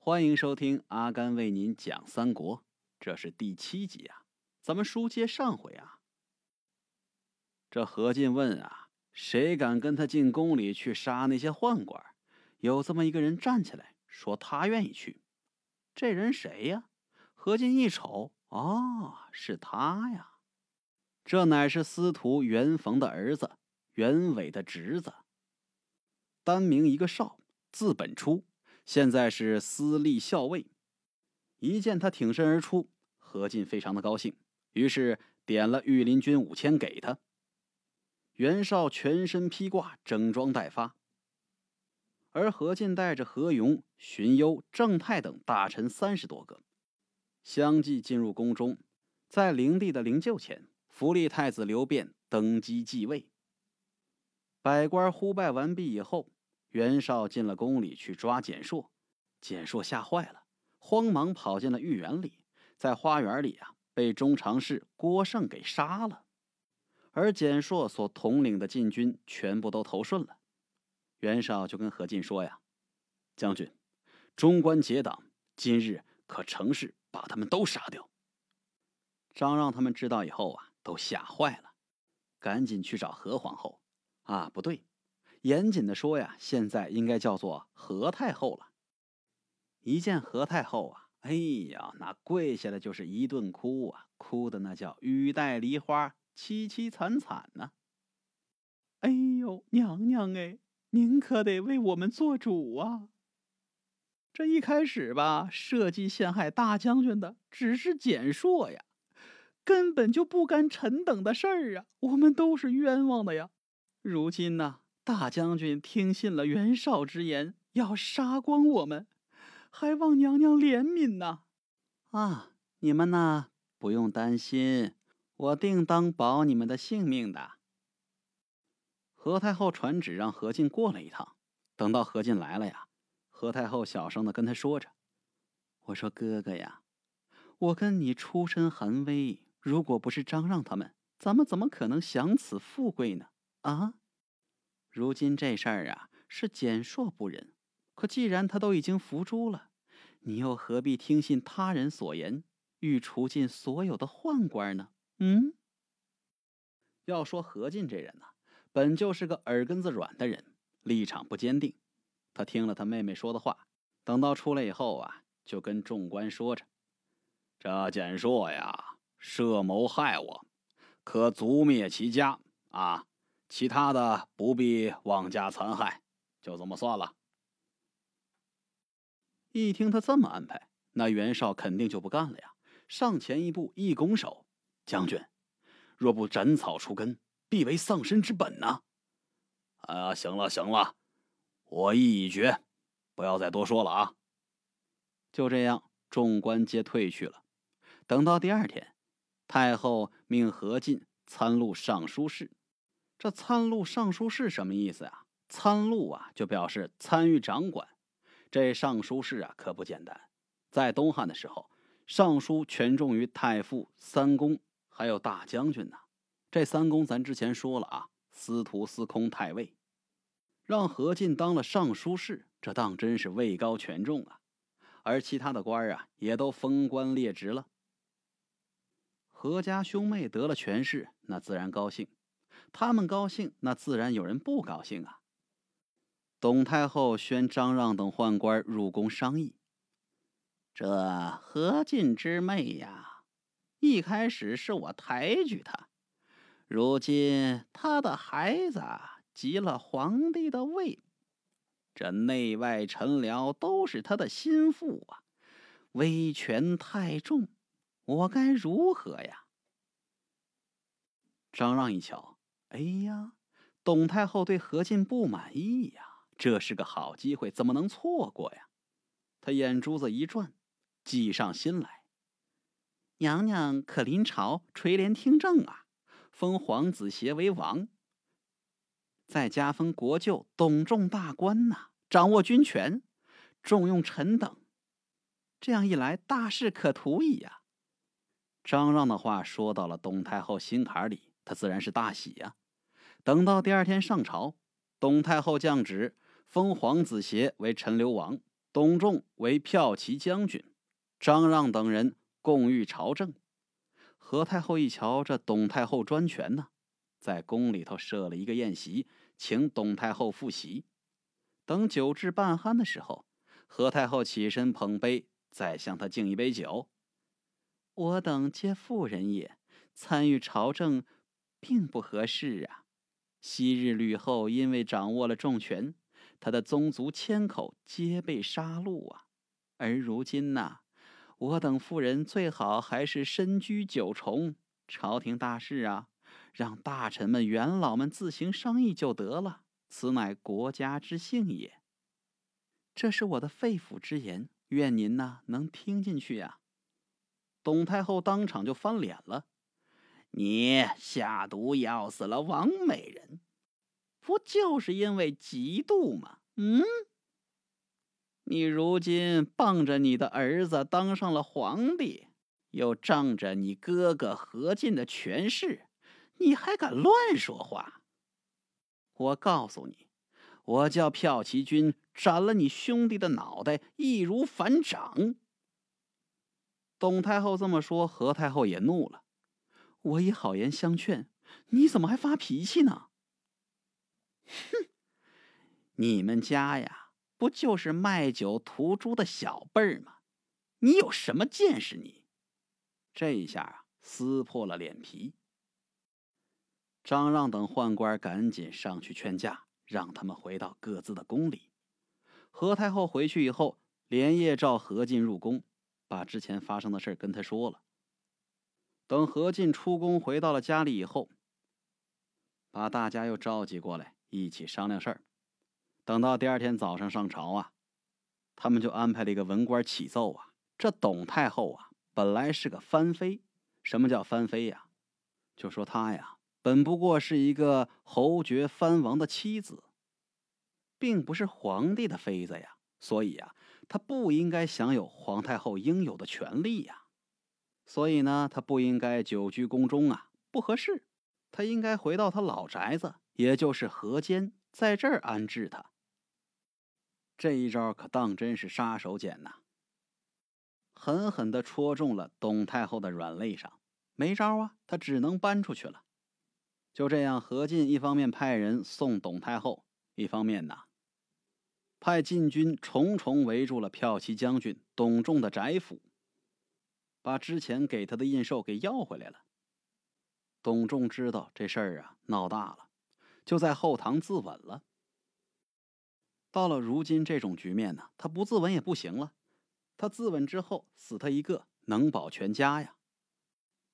欢迎收听阿甘为您讲三国，这是第七集啊。咱们书接上回啊，这何进问啊，谁敢跟他进宫里去杀那些宦官？有这么一个人站起来说他愿意去。这人谁呀？何进一瞅，哦，是他呀。这乃是司徒袁逢的儿子，袁伟的侄子。单名一个少，字本初，现在是司隶校尉。一见他挺身而出，何进非常的高兴，于是点了御林军五千给他。袁绍全身披挂，整装待发。而何进带着何勇、荀攸、郑泰等大臣三十多个，相继进入宫中，在灵帝的灵柩前，扶立太子刘辩登基继位。百官呼拜完毕以后。袁绍进了宫里去抓简硕，简硕吓坏了，慌忙跑进了御园里，在花园里啊被中常侍郭盛给杀了，而简硕所统领的禁军全部都投顺了。袁绍就跟何进说呀：“将军，中官结党，今日可乘势把他们都杀掉。”张让他们知道以后啊，都吓坏了，赶紧去找何皇后。啊，不对。严谨的说呀，现在应该叫做何太后了。一见何太后啊，哎呀，那跪下来就是一顿哭啊，哭的那叫雨带梨花，凄凄惨惨呐。哎呦，娘娘哎，您可得为我们做主啊！这一开始吧，设计陷害大将军的只是简硕呀，根本就不干臣等的事儿啊，我们都是冤枉的呀。如今呢？大将军听信了袁绍之言，要杀光我们，还望娘娘怜悯呐！啊，你们呢不用担心，我定当保你们的性命的。何太后传旨让何进过来一趟，等到何进来了呀，何太后小声的跟他说着：“我说哥哥呀，我跟你出身寒微，如果不是张让他们，咱们怎么可能享此富贵呢？啊？”如今这事儿啊，是简硕不仁。可既然他都已经伏诛了，你又何必听信他人所言，欲除尽所有的宦官呢？嗯。要说何进这人呢，本就是个耳根子软的人，立场不坚定。他听了他妹妹说的话，等到出来以后啊，就跟众官说着：“这简硕呀，设谋害我，可族灭其家啊。”其他的不必妄加残害，就这么算了。一听他这么安排，那袁绍肯定就不干了呀！上前一步，一拱手：“将军，若不斩草除根，必为丧身之本呐！”啊，行了行了，我意已决，不要再多说了啊！就这样，众官皆退去了。等到第二天，太后命何进参录尚书事。这参录尚书事什么意思啊？参录啊，就表示参与掌管。这尚书事啊，可不简单。在东汉的时候，尚书权重于太傅、三公，还有大将军呢。这三公咱之前说了啊，司徒、司空、太尉。让何进当了尚书事，这当真是位高权重啊。而其他的官啊，也都封官列职了。何家兄妹得了权势，那自然高兴。他们高兴，那自然有人不高兴啊。董太后宣张让等宦官入宫商议。这何进之妹呀，一开始是我抬举他，如今他的孩子即了皇帝的位，这内外臣僚都是他的心腹啊，威权太重，我该如何呀？张让一瞧。哎呀，董太后对何进不满意呀，这是个好机会，怎么能错过呀？他眼珠子一转，计上心来。娘娘可临朝垂帘听政啊，封皇子协为王，再加封国舅董仲大官呐，掌握军权，重用臣等，这样一来，大事可图矣呀！张让的话说到了董太后心坎里。她自然是大喜呀！等到第二天上朝，董太后降旨封皇子协为陈留王，董仲为骠骑将军，张让等人共御朝政。何太后一瞧，这董太后专权呢，在宫里头设了一个宴席，请董太后复席。等酒至半酣的时候，何太后起身捧杯，再向他敬一杯酒。我等皆妇人也，参与朝政，并不合适啊。昔日吕后因为掌握了重权，她的宗族千口皆被杀戮啊。而如今呐，我等妇人最好还是身居九重，朝廷大事啊，让大臣们、元老们自行商议就得了。此乃国家之幸也。这是我的肺腑之言，愿您呐能听进去呀。董太后当场就翻脸了：“你下毒药死了王美人，不就是因为嫉妒吗？嗯？你如今傍着你的儿子当上了皇帝，又仗着你哥哥何进的权势，你还敢乱说话？我告诉你，我叫骠骑军斩了你兄弟的脑袋，易如反掌。”董太后这么说，何太后也怒了。我以好言相劝，你怎么还发脾气呢？哼！你们家呀，不就是卖酒屠猪的小辈儿吗？你有什么见识？你这一下啊，撕破了脸皮。张让等宦官赶紧上去劝架，让他们回到各自的宫里。何太后回去以后，连夜召何进入宫。把之前发生的事跟他说了。等何进出宫回到了家里以后，把大家又召集过来一起商量事儿。等到第二天早上上朝啊，他们就安排了一个文官起奏啊。这董太后啊，本来是个藩妃。什么叫藩妃呀？就说她呀，本不过是一个侯爵藩王的妻子，并不是皇帝的妃子呀。所以呀。她不应该享有皇太后应有的权利呀，所以呢，他不应该久居宫中啊，不合适。他应该回到他老宅子，也就是河间，在这儿安置他。这一招可当真是杀手锏呐，狠狠的戳中了董太后的软肋上。没招啊，他只能搬出去了。就这样，何进一方面派人送董太后，一方面呢。派禁军重重围住了骠骑将军董仲的宅府，把之前给他的印绶给要回来了。董仲知道这事儿啊闹大了，就在后堂自刎了。到了如今这种局面呢，他不自刎也不行了。他自刎之后，死他一个能保全家呀。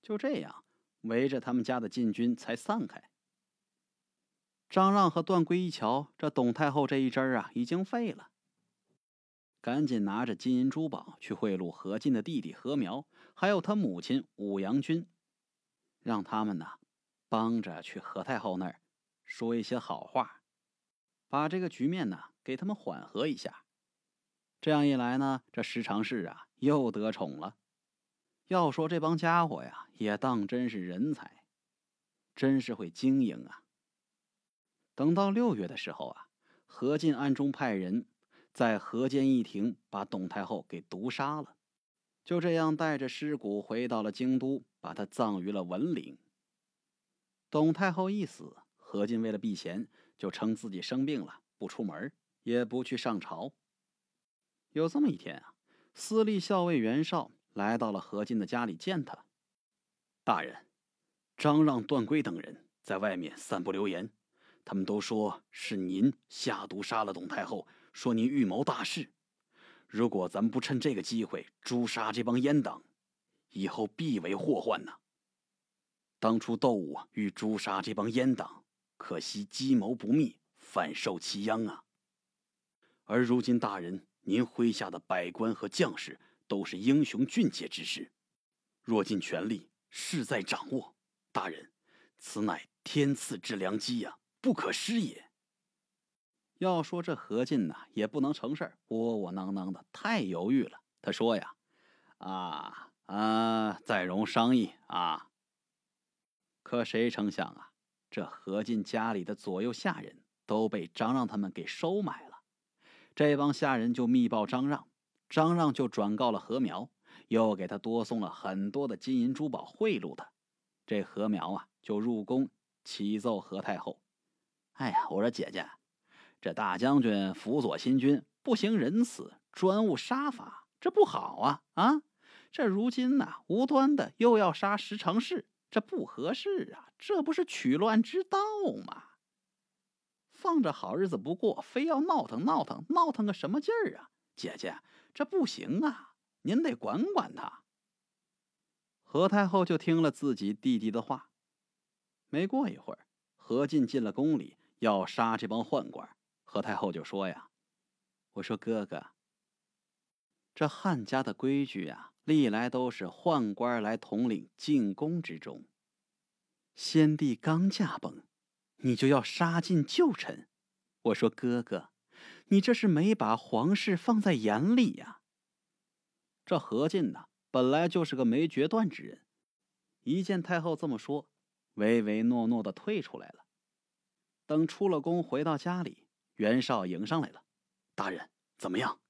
就这样，围着他们家的禁军才散开。张让和段珪一瞧，这董太后这一针啊，已经废了。赶紧拿着金银珠宝去贿赂何进的弟弟何苗，还有他母亲武阳君，让他们呢帮着去何太后那儿说一些好话，把这个局面呢给他们缓和一下。这样一来呢，这十常侍啊又得宠了。要说这帮家伙呀，也当真是人才，真是会经营啊。等到六月的时候啊，何进暗中派人在河间一亭把董太后给毒杀了，就这样带着尸骨回到了京都，把他葬于了文陵。董太后一死，何进为了避嫌，就称自己生病了，不出门，也不去上朝。有这么一天啊，司隶校尉袁绍来到了何进的家里见他。大人，张让、段珪等人在外面散布流言。他们都说是您下毒杀了董太后，说您预谋大事。如果咱们不趁这个机会诛杀这帮阉党，以后必为祸患呐。当初窦武欲诛杀这帮阉党，可惜计谋不密，反受其殃啊。而如今大人您麾下的百官和将士都是英雄俊杰之士，若尽全力，势在掌握。大人，此乃天赐之良机呀！不可失也。要说这何进呐，也不能成事窝窝囊囊的，太犹豫了。他说呀：“啊啊，再容商议啊。”可谁成想啊，这何进家里的左右下人都被张让他们给收买了。这帮下人就密报张让，张让就转告了何苗，又给他多送了很多的金银珠宝贿赂他。这何苗啊，就入宫启奏何太后：“哎呀，我说姐姐，这大将军辅佐新君，不行仁慈，专务杀伐，这不好啊！啊，这如今呐，无端的又要杀十常侍，这不合适啊！这不是取乱之道吗？放着好日子不过，非要闹腾闹腾，闹腾个什么劲儿啊？姐姐，这不行啊，您得管管他。”何太后就听了自己弟弟的话。没过一会儿，何进进了宫里，要杀这帮宦官。何太后就说：“呀，我说哥哥，这汉家的规矩呀，历来都是宦官来统领进宫之中。先帝刚驾崩，你就要杀尽旧臣。我说哥哥，你这是没把皇室放在眼里呀。”这何进呢？本来就是个没决断之人，一见太后这么说，唯唯诺诺的退出来了。等出了宫，回到家里，袁绍迎上来了：“大人怎么样？”“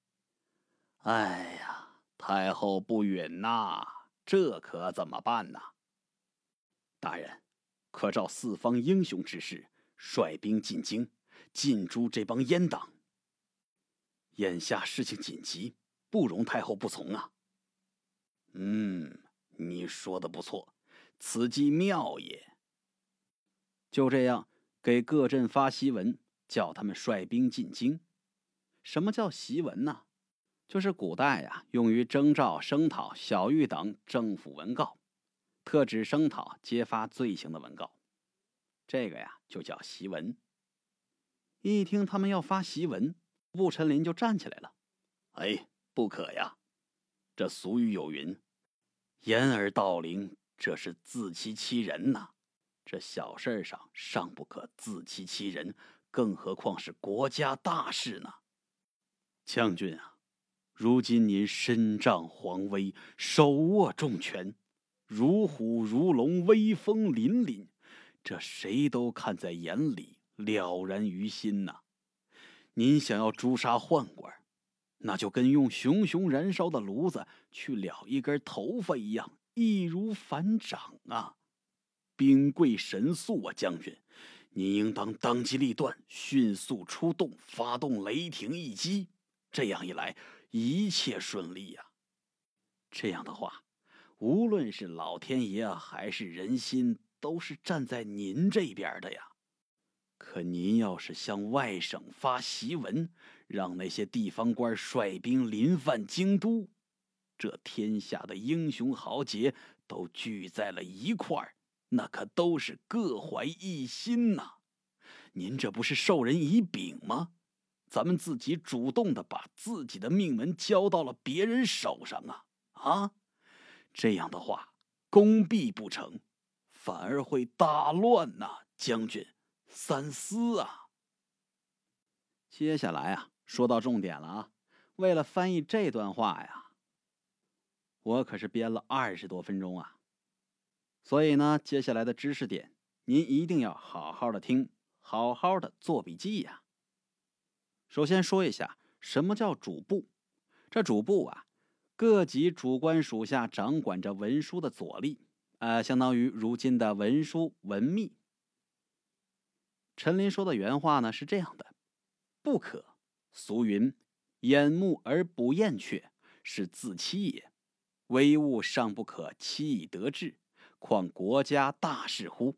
哎呀，太后不允呐，这可怎么办呢？”“大人，可召四方英雄之士，率兵进京，尽诛这帮阉党。眼下事情紧急，不容太后不从啊。”嗯，你说的不错，此计妙也。就这样，给各镇发檄文，叫他们率兵进京。什么叫檄文呢？就是古代呀，用于征召、声讨小狱等政府文告，特指声讨、揭发罪行的文告。这个呀，就叫檄文。一听他们要发檄文，步陈林就站起来了。哎，不可呀！这俗语有云：“掩耳盗铃，这是自欺欺人呐！这小事上尚不可自欺欺人，更何况是国家大事呢？”将军啊，如今您身仗皇威，手握重权，如虎如龙，威风凛凛，这谁都看在眼里，了然于心呐！您想要诛杀宦官？那就跟用熊熊燃烧的炉子去燎一根头发一样，易如反掌啊！兵贵神速啊，将军，您应当当机立断，迅速出动，发动雷霆一击。这样一来，一切顺利呀！这样的话，无论是老天爷还是人心，都是站在您这边的呀。可您要是向外省发檄文，让那些地方官率兵临犯京都，这天下的英雄豪杰都聚在了一块儿，那可都是各怀一心呐。您这不是授人以柄吗？咱们自己主动的把自己的命门交到了别人手上啊！啊，这样的话，功必不成，反而会大乱呐，将军。三思啊！接下来啊，说到重点了啊。为了翻译这段话呀，我可是编了二十多分钟啊。所以呢，接下来的知识点，您一定要好好的听，好好的做笔记呀。首先说一下，什么叫主簿？这主簿啊，各级主官属下掌管着文书的左吏，呃，相当于如今的文书文秘。陈林说的原话呢是这样的：“不可。俗云，掩目而不厌却，是自欺也。微物尚不可欺以得志，况国家大事乎？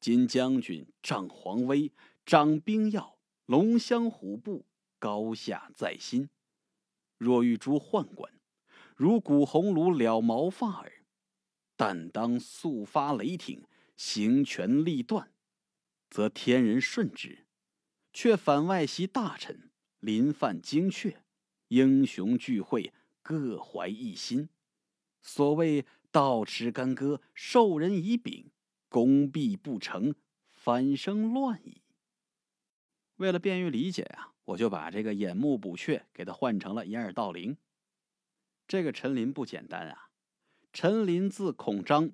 今将军仗皇威，掌兵要，龙骧虎步，高下在心。若欲诛宦官，如古红炉燎毛发耳。但当速发雷霆，行权力断。”则天人顺之，却反外袭大臣，临犯精确，英雄聚会，各怀一心。所谓倒持干戈，授人以柄，功必不成，反生乱矣。为了便于理解啊，我就把这个掩目补阙给他换成了掩耳盗铃。这个陈林不简单啊，陈林字孔章，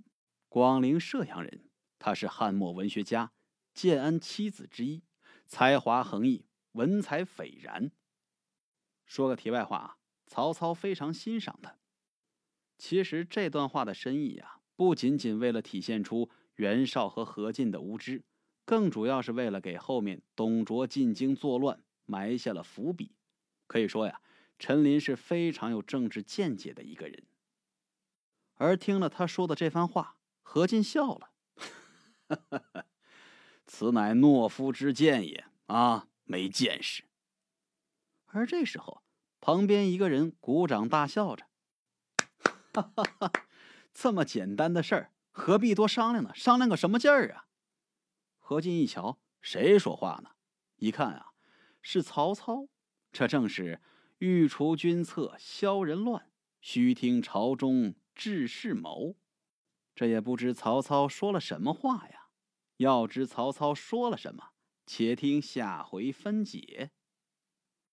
广陵射阳人，他是汉末文学家。建安七子之一，才华横溢，文采斐然。说个题外话啊，曹操非常欣赏他。其实这段话的深意啊，不仅仅为了体现出袁绍和何进的无知，更主要是为了给后面董卓进京作乱埋下了伏笔。可以说呀，陈琳是非常有政治见解的一个人。而听了他说的这番话，何进笑了：“ 此乃懦夫之见也啊，没见识。”而这时候，旁边一个人鼓掌大笑着：“，哈哈哈这么简单的事儿，何必多商量呢？商量个什么劲儿啊？”何进一瞧，谁说话呢？一看啊，是曹操。这正是欲除君侧，消人乱；须听朝中志士谋。这也不知曹操说了什么话呀？要知曹操说了什么，且听下回分解。